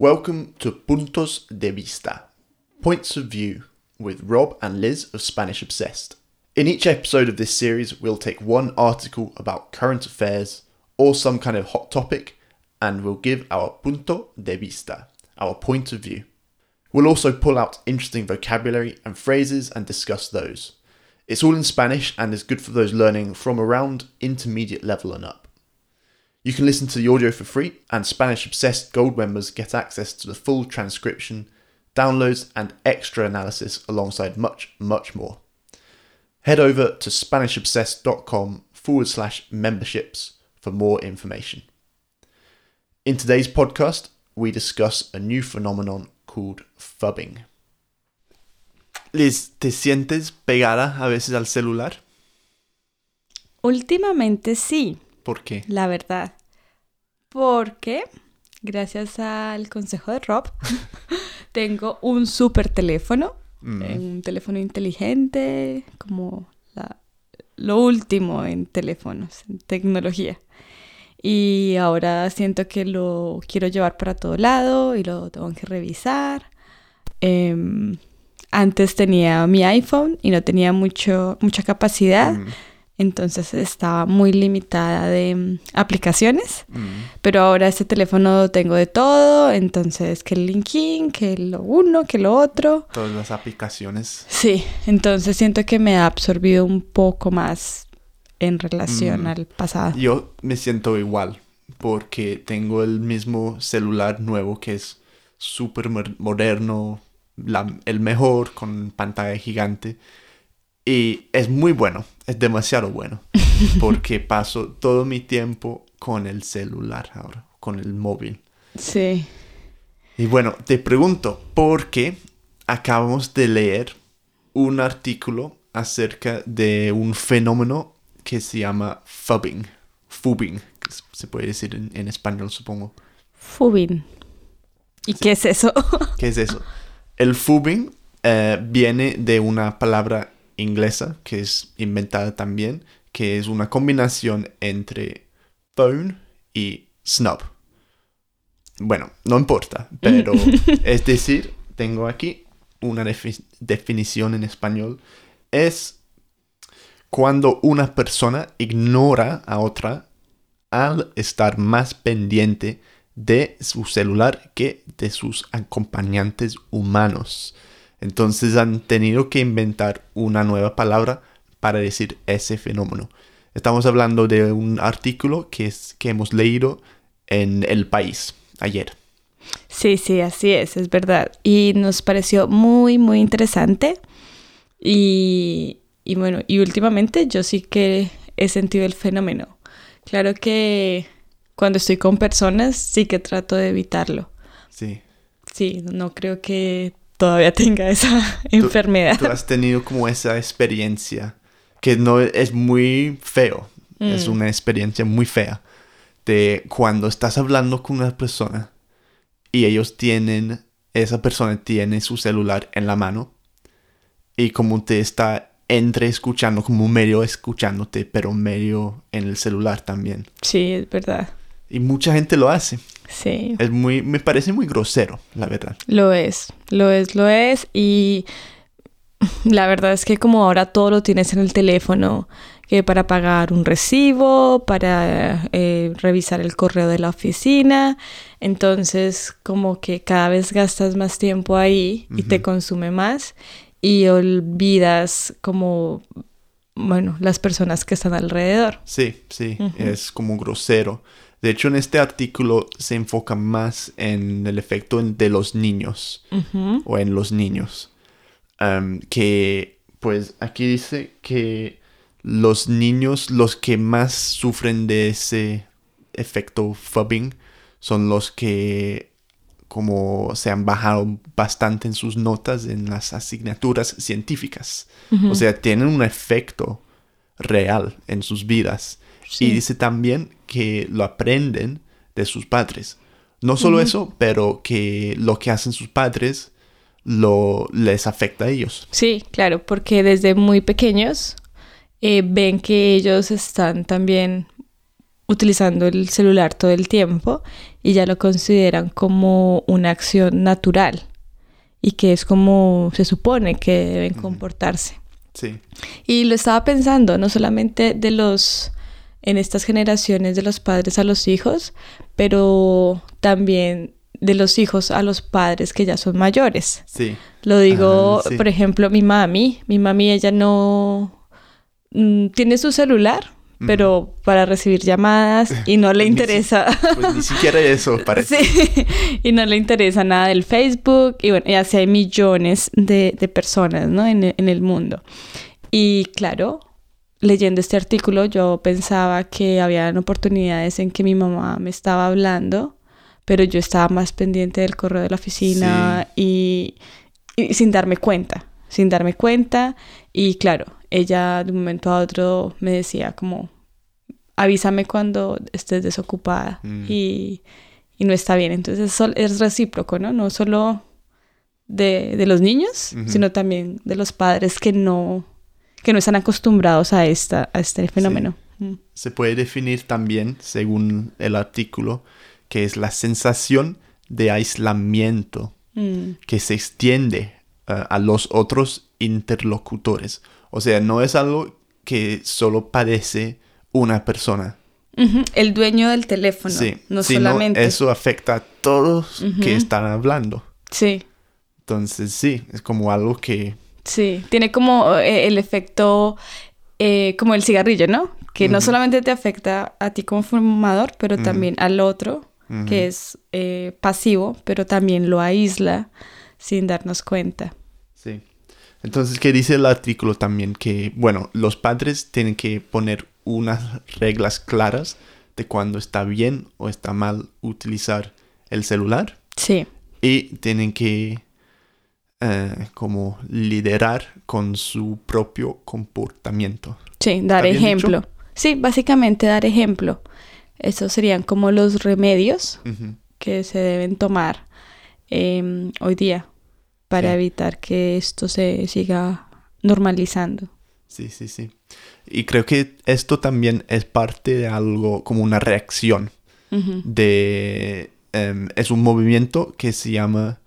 Welcome to Puntos de Vista, Points of View, with Rob and Liz of Spanish Obsessed. In each episode of this series, we'll take one article about current affairs or some kind of hot topic and we'll give our punto de vista, our point of view. We'll also pull out interesting vocabulary and phrases and discuss those. It's all in Spanish and is good for those learning from around intermediate level and up. You can listen to the audio for free, and Spanish Obsessed Gold members get access to the full transcription, downloads, and extra analysis alongside much, much more. Head over to SpanishObsessed.com forward slash memberships for more information. In today's podcast, we discuss a new phenomenon called fubbing. Liz, ¿te sientes pegada a veces al celular? Últimamente sí, ¿Por qué? la verdad. Porque, gracias al consejo de Rob, tengo un super teléfono, Mm. eh, un teléfono inteligente, como la- lo último en teléfonos, en tecnología. Y ahora siento que lo quiero llevar para todo lado y lo tengo que revisar. Em, antes tenía mi iPhone y no tenía mucho, mucha capacidad. Mm, Entonces estaba muy limitada de mm, aplicaciones, mm. pero ahora este teléfono tengo de todo, entonces que el LinkedIn, que lo uno, que lo otro. Todas las aplicaciones. Sí, entonces siento que me ha absorbido un poco más en relación Mm. al pasado. Yo me siento igual porque tengo el mismo celular nuevo que es súper moderno, la- el mejor con pantalla gigante y es muy bueno, es demasiado bueno porque paso todo mi tiempo con el celular ahora, con el móvil. Sí, Y bueno, te pregunto, porque acabamos de leer un artículo acerca de un fenómeno que se llama fubbing. Fubbing, se puede decir en, en español, supongo. Fubin. ¿Y qué es eso? ¿Qué es eso? El fubbing eh, viene de una palabra inglesa que es inventada también, que es una combinación entre phone y snub. Bueno, no importa, pero es decir, tengo aquí una defi- definición en español. Es cuando una persona ignora a otra al estar más pendiente de su celular que de sus acompañantes humanos. Entonces han tenido que inventar una nueva palabra para decir ese fenómeno. Estamos hablando de un artículo que, es, que hemos leído en El País ayer. Sí, sí, así es, es verdad. Y nos pareció muy, muy interesante. Y, y bueno, y últimamente yo sí que he sentido el fenómeno. Claro que cuando estoy con personas sí que trato de evitarlo. Sí. Sí, no creo que todavía tenga esa Tú- enfermedad. Tú has tenido como esa experiencia que no es muy feo. Es Mm. una experiencia muy fea de cuando estás hablando con una persona y ellos tienen, esa persona tiene su celular en la mano y como te está entre escuchando, como medio escuchándote, pero medio en el celular también. Sí, es verdad. Y mucha gente lo hace. Sí. Es muy, me parece muy grosero, la verdad. Lo es, lo es, lo es. Y la verdad es que como ahora todo lo tienes en el teléfono, que para pagar un recibo, para eh, revisar el correo de la oficina, entonces como que cada vez gastas más tiempo ahí y te consume más y olvidas como, bueno, las personas que están alrededor. Sí, sí, es como grosero. De hecho, en este artículo se enfoca más en el efecto de los niños o en los niños. Que, pues, aquí dice que los niños, los que más sufren de ese efecto fubbing, son los que como se han bajado bastante en sus notas en las asignaturas científicas. O sea, tienen un efecto real en sus vidas. Sí. Y dice también que lo aprenden de sus padres. No solo eso, pero que lo que hacen sus padres lo les afecta a ellos. Sí, claro, porque desde muy pequeños eh, ven que ellos están también utilizando el celular todo el tiempo y ya lo consideran como una acción natural y que es como se supone que deben comportarse. Sí. Y lo estaba pensando, no solamente de los, en estas generaciones de los padres a los hijos, pero también de los hijos a los padres que ya son mayores. Sí. Lo digo, Ah, sí. por ejemplo, mi mami, mi mami ella no mm, tiene su celular, pero para recibir llamadas y no le Ni interesa. Pues ni siquiera eso parece. Sí, y no le interesa nada del Facebook. Y bueno, y así hay millones de, de personas, ¿no? En, en el mundo. Y claro, leyendo este artículo, yo pensaba que habían oportunidades en que mi mamá me estaba hablando, pero yo estaba más pendiente del correo de la oficina y, y sin darme cuenta, sin darme cuenta. Y claro, ella de un momento a otro me decía como, avísame cuando estés desocupada Mm. y, y no está bien. Entonces es recíproco, ¿no? No solo de, de los niños, Ujú. sino también de los padres que no, que no están acostumbrados a, esta, a este fenómeno. Mm. Se puede definir también, según el artículo, que es la sensación de aislamiento Mm. que se extiende uh, a los otros interlocutores. O sea, no es algo que solo padece una persona. El dueño del teléfono, sí, no solamente. eso afecta a todos que están hablando. Sí, Entonces, sí, es como algo que... sí. Tiene como eh, el efecto, eh, como el cigarrillo, ¿no? Que no solamente te afecta a ti como fumador, pero también al otro, que es eh, pasivo, pero también lo aísla sin darnos cuenta. Sí. Entonces, ¿qué dice el artículo también? Que, bueno, los padres tienen que poner unas reglas claras de cuándo está bien o está mal utilizar el celular Sí, y tienen que eh, como liderar con su propio comportamiento. sí, dar ¿Está bien ejemplo. dicho? Sí, básicamente dar ejemplo. Esos serían como los remedios que se deben tomar em, hoy día para Sí. evitar que esto se siga normalizando. Sí, sí, sí. Y creo que esto también es parte de algo como una reacción de... em, es un movimiento que se llama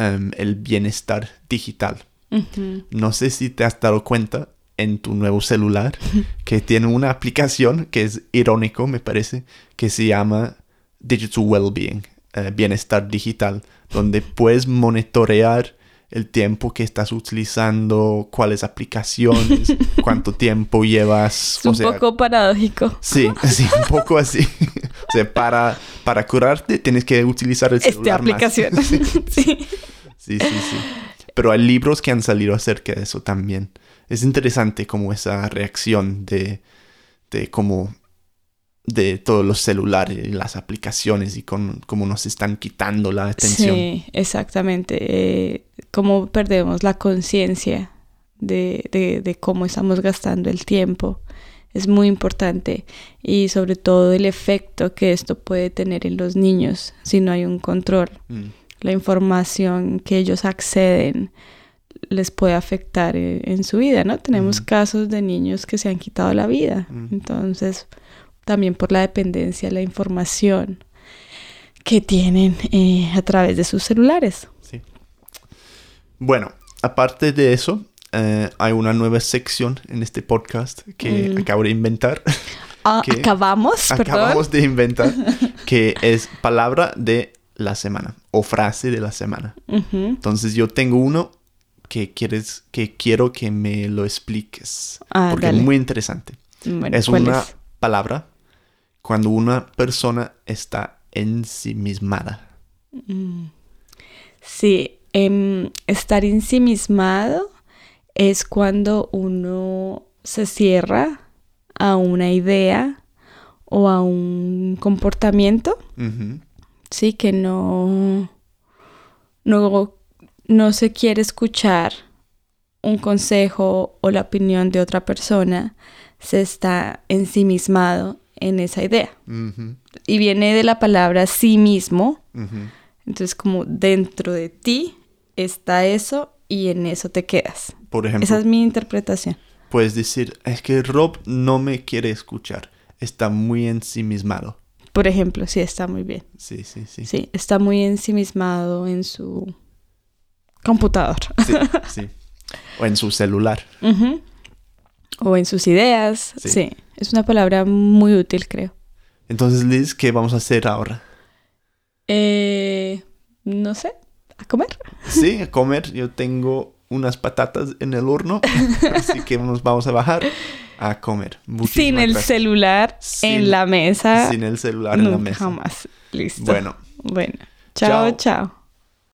em, el bienestar digital. Ujú. No sé si te has dado cuenta en tu nuevo celular que tiene una aplicación que es irónico, me parece, que se llama Digital Wellbeing, eh, bienestar digital, donde puedes monitorear el tiempo que estás utilizando, cuáles aplicaciones, cuánto tiempo llevas. Es un poco paradójico. Sí, sí, un poco así. o sea, para, para curarte tienes que utilizar el Esta celular más. aplicación. sí, sí. Sí, sí, sí. Pero hay libros que han salido acerca de eso también. Es interesante como esa reacción de, de cómo de todos los celulares y las aplicaciones y con, cómo nos están quitando la atención. Sí, exactamente. Eh, cómo perdemos la conciencia de, de, de cómo estamos gastando el tiempo. Es muy importante y sobre todo el efecto que esto puede tener en los niños si no hay un control. Mm, La información que ellos acceden les puede afectar eh, en su vida, ¿no? Tenemos casos de niños que se han quitado la vida. Entonces, también por la dependencia de la información que tienen eh, a través de sus celulares. sí. Bueno, aparte de eso, eh, hay una nueva sección en este podcast que Mm. acabo de inventar. Ah, acabamos, perdón. acabamos de inventar, que es palabra de la semana o frase de la semana. Entonces yo tengo uno que quieres que quiero que me lo expliques Ah, porque dale. es muy interesante. Bueno, es ¿cuál una es? palabra cuando una persona está ensimismada. Sí, em, estar ensimismado es cuando uno se cierra a una idea o a un comportamiento, Ujú, sí, que no, no, no se quiere escuchar un consejo o la opinión de otra persona, se está ensimismado en esa idea. Y viene de la palabra sí mismo, entonces como dentro de ti está eso y en eso te quedas. Por ejemplo, Esa es mi interpretación. puedes decir, es que Rob no me quiere escuchar. Está muy ensimismado. Por ejemplo, sí, está muy bien. Sí, sí, sí. Sí, está muy ensimismado en su computador. Sí, sí. O en su celular. O en sus ideas. Sí. Sí. es una palabra muy útil, creo. Entonces, Liz, ¿qué vamos a hacer ahora? Eh, no sé, a comer. Sí, a comer. Yo tengo unas patatas en el horno, así que nos vamos a bajar a comer. Sin el gracias. celular Sin- en la mesa. Sin el celular en la Nunca mesa. jamás. Listo. Bueno, Bueno. Chao, Chao. chao.